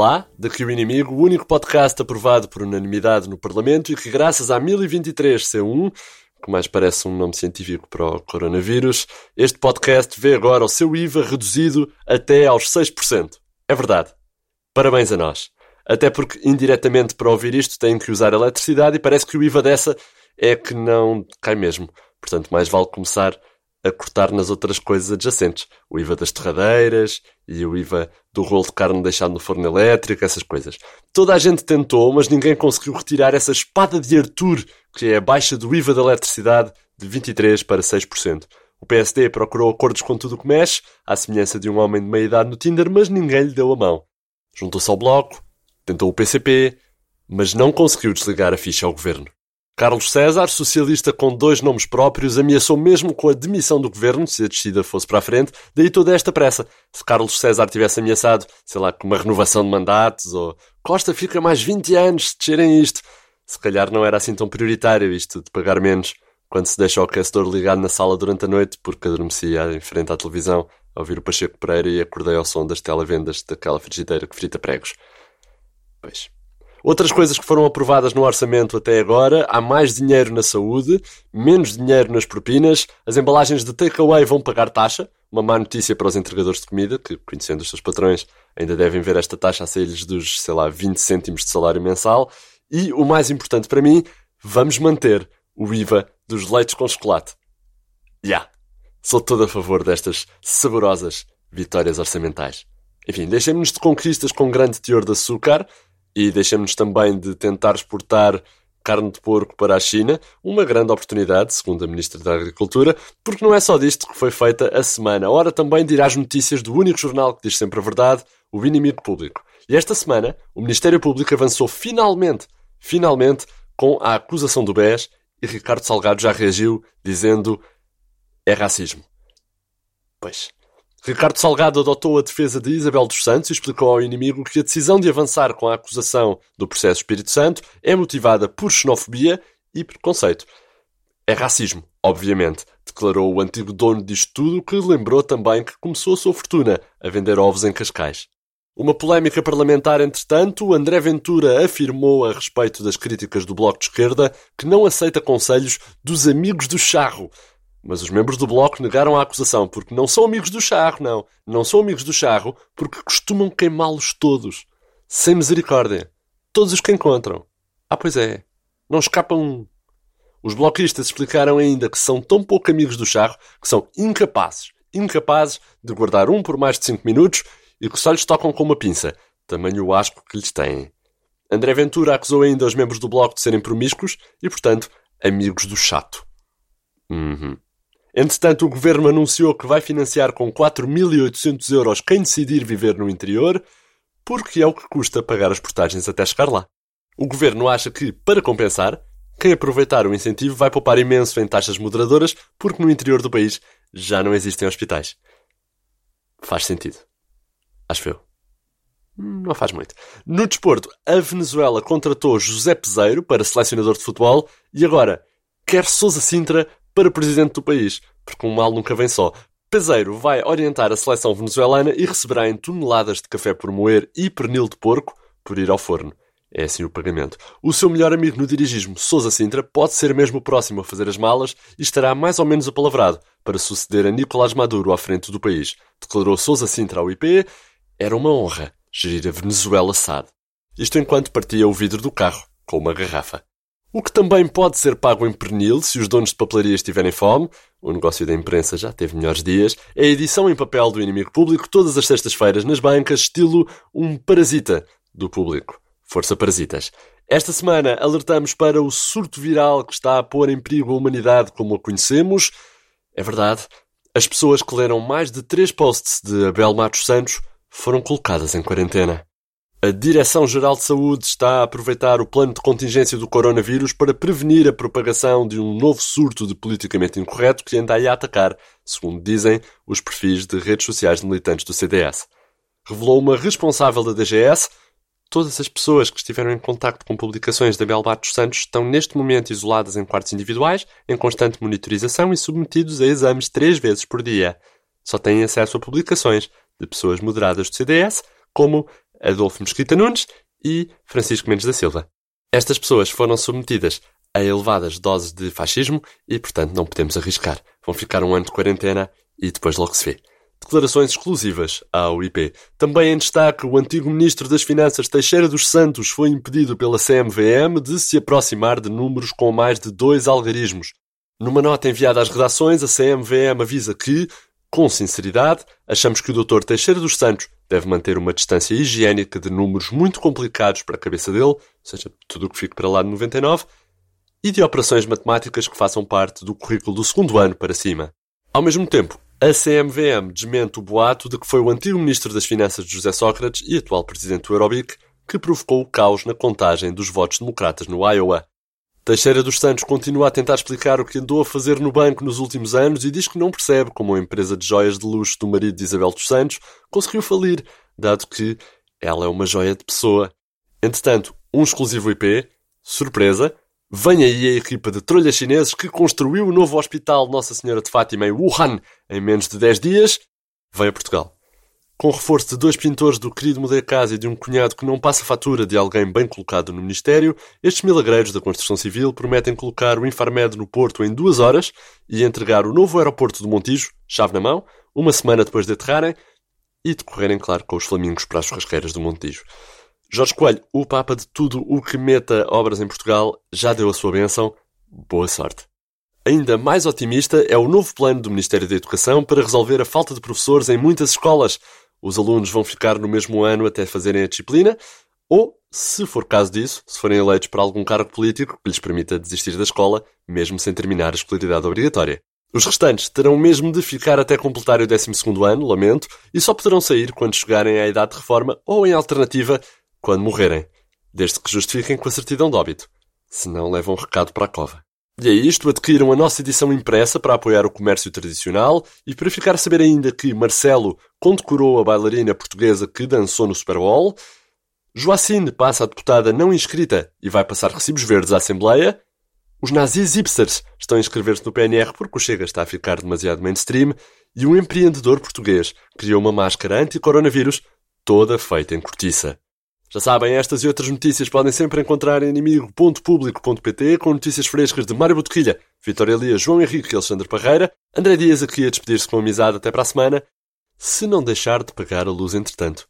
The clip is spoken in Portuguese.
Olá, daqui o Inimigo, o único podcast aprovado por unanimidade no Parlamento e que, graças à 1023 C1, que mais parece um nome científico para o coronavírus, este podcast vê agora o seu IVA reduzido até aos 6%. É verdade. Parabéns a nós. Até porque, indiretamente, para ouvir isto, têm que usar eletricidade e parece que o IVA dessa é que não cai mesmo. Portanto, mais vale começar a cortar nas outras coisas adjacentes. O IVA das torradeiras e o IVA do rolo de carne deixado no forno elétrico, essas coisas. Toda a gente tentou, mas ninguém conseguiu retirar essa espada de Arthur, que é a baixa do IVA da eletricidade de 23% para 6%. O PSD procurou acordos com tudo o que mexe, à semelhança de um homem de meia idade no Tinder, mas ninguém lhe deu a mão. Juntou-se ao Bloco, tentou o PCP, mas não conseguiu desligar a ficha ao governo. Carlos César, socialista com dois nomes próprios, ameaçou mesmo com a demissão do governo se a descida fosse para a frente, daí toda esta pressa. Se Carlos César tivesse ameaçado, sei lá, com uma renovação de mandatos, ou Costa fica mais 20 anos se descerem isto, se calhar não era assim tão prioritário isto de pagar menos quando se deixa o aquecedor ligado na sala durante a noite, porque adormecia em frente à televisão a ouvir o Pacheco Pereira e acordei ao som das televendas daquela frigideira que frita pregos. Pois. Outras coisas que foram aprovadas no orçamento até agora: há mais dinheiro na saúde, menos dinheiro nas propinas, as embalagens de takeaway vão pagar taxa. Uma má notícia para os entregadores de comida, que, conhecendo os seus patrões, ainda devem ver esta taxa a sair-lhes dos, sei lá, 20 cêntimos de salário mensal. E o mais importante para mim, vamos manter o IVA dos leites com chocolate. Já. Yeah. Sou todo a favor destas saborosas vitórias orçamentais. Enfim, deixemos-nos de conquistas com grande teor de açúcar e deixemos também de tentar exportar carne de porco para a China, uma grande oportunidade, segundo a Ministra da Agricultura, porque não é só disto que foi feita a semana. Hora também de ir às notícias do único jornal que diz sempre a verdade, o Inimigo Público. E esta semana, o Ministério Público avançou finalmente, finalmente, com a acusação do BES e Ricardo Salgado já reagiu dizendo é racismo. Pois. Ricardo Salgado adotou a defesa de Isabel dos Santos e explicou ao inimigo que a decisão de avançar com a acusação do processo Espírito Santo é motivada por xenofobia e preconceito. É racismo, obviamente, declarou o antigo dono disto tudo, que lembrou também que começou a sua fortuna a vender ovos em Cascais. Uma polémica parlamentar, entretanto, André Ventura afirmou a respeito das críticas do Bloco de Esquerda que não aceita conselhos dos amigos do charro mas os membros do Bloco negaram a acusação porque não são amigos do charro, não. Não são amigos do charro porque costumam queimá-los todos. Sem misericórdia. Todos os que encontram. Ah, pois é. Não escapa um. Os bloquistas explicaram ainda que são tão pouco amigos do charro que são incapazes, incapazes de guardar um por mais de cinco minutos e que só lhes tocam com uma pinça. Tamanho o asco que lhes têm. André Ventura acusou ainda os membros do Bloco de serem promíscuos e, portanto, amigos do chato. Uhum. Entretanto, o governo anunciou que vai financiar com 4.800 euros quem decidir viver no interior, porque é o que custa pagar as portagens até chegar lá. O governo acha que, para compensar, quem aproveitar o incentivo vai poupar imenso em taxas moderadoras, porque no interior do país já não existem hospitais. Faz sentido. Acho eu. Não faz muito. No desporto, a Venezuela contratou José Peseiro para selecionador de futebol e agora quer Sousa Sintra para presidente do país, porque um mal nunca vem só. Peseiro vai orientar a seleção venezuelana e receberá em toneladas de café por moer e pernil de porco por ir ao forno. É assim o pagamento. O seu melhor amigo no dirigismo, Sousa Sintra, pode ser mesmo o próximo a fazer as malas e estará mais ou menos apalavrado para suceder a Nicolás Maduro à frente do país. Declarou Sousa Sintra ao IP. Era uma honra gerir a Venezuela SAD. Isto enquanto partia o vidro do carro com uma garrafa. O que também pode ser pago em pernil se os donos de papelarias tiverem fome, o negócio da imprensa já teve melhores dias, é a edição em papel do inimigo público todas as sextas-feiras nas bancas, estilo um parasita do público. Força Parasitas. Esta semana alertamos para o surto viral que está a pôr em perigo a humanidade como a conhecemos. É verdade, as pessoas que leram mais de três posts de Abel Matos Santos foram colocadas em quarentena. A Direção-Geral de Saúde está a aproveitar o plano de contingência do coronavírus para prevenir a propagação de um novo surto de politicamente incorreto que anda a atacar, segundo dizem os perfis de redes sociais de militantes do CDS. Revelou uma responsável da DGS. Todas as pessoas que estiveram em contacto com publicações da Bel dos Santos estão neste momento isoladas em quartos individuais, em constante monitorização e submetidos a exames três vezes por dia. Só têm acesso a publicações de pessoas moderadas do CDS, como Adolfo Mesquita Nunes e Francisco Mendes da Silva. Estas pessoas foram submetidas a elevadas doses de fascismo e, portanto, não podemos arriscar. Vão ficar um ano de quarentena e depois logo se vê. Declarações exclusivas ao IP. Também em destaque, o antigo Ministro das Finanças Teixeira dos Santos foi impedido pela CMVM de se aproximar de números com mais de dois algarismos. Numa nota enviada às redações, a CMVM avisa que, com sinceridade, achamos que o Dr. Teixeira dos Santos deve manter uma distância higiênica de números muito complicados para a cabeça dele, ou seja, tudo o que fique para lá de 99, e de operações matemáticas que façam parte do currículo do segundo ano para cima. Ao mesmo tempo, a CMVM desmente o boato de que foi o antigo Ministro das Finanças José Sócrates e atual Presidente do Eurobic que provocou o caos na contagem dos votos democratas no Iowa. Teixeira dos Santos continua a tentar explicar o que andou a fazer no banco nos últimos anos e diz que não percebe como a empresa de joias de luxo do marido de Isabel dos Santos conseguiu falir, dado que ela é uma joia de pessoa. Entretanto, um exclusivo IP, surpresa, Vem aí a equipa de trolhas chineses que construiu o novo hospital Nossa Senhora de Fátima em Wuhan em menos de 10 dias. Vem a Portugal. Com reforço de dois pintores do querido Modé Casa e de um cunhado que não passa fatura de alguém bem colocado no Ministério, estes milagreiros da construção civil prometem colocar o Infarmed no Porto em duas horas e entregar o novo aeroporto do Montijo, chave na mão, uma semana depois de aterrarem e decorrerem, claro, com os flamingos para as churrasqueiras do Montijo. Jorge Coelho, o Papa de tudo o que meta obras em Portugal, já deu a sua bênção. Boa sorte. Ainda mais otimista é o novo plano do Ministério da Educação para resolver a falta de professores em muitas escolas. Os alunos vão ficar no mesmo ano até fazerem a disciplina, ou, se for caso disso, se forem eleitos para algum cargo político que lhes permita desistir da escola, mesmo sem terminar a escolaridade obrigatória. Os restantes terão mesmo de ficar até completar o 12 ano, lamento, e só poderão sair quando chegarem à idade de reforma ou, em alternativa, quando morrerem, desde que justifiquem com a certidão de óbito. Senão levam um recado para a cova. E é isto, adquiram a nossa edição impressa para apoiar o comércio tradicional e para ficar a saber ainda que Marcelo condecorou a bailarina portuguesa que dançou no Super Bowl, Joacine passa a deputada não inscrita e vai passar recibos verdes à Assembleia, os nazis hipsters estão a inscrever-se no PNR porque o Chega está a ficar demasiado mainstream e um empreendedor português criou uma máscara anti-coronavírus toda feita em cortiça. Já sabem, estas e outras notícias podem sempre encontrar em inimigo.público.pt com notícias frescas de Mário Botequilha, Vitória Elias, João Henrique e Alexandre Parreira. André Dias aqui a despedir-se com amizade até para a semana, se não deixar de pagar a luz entretanto.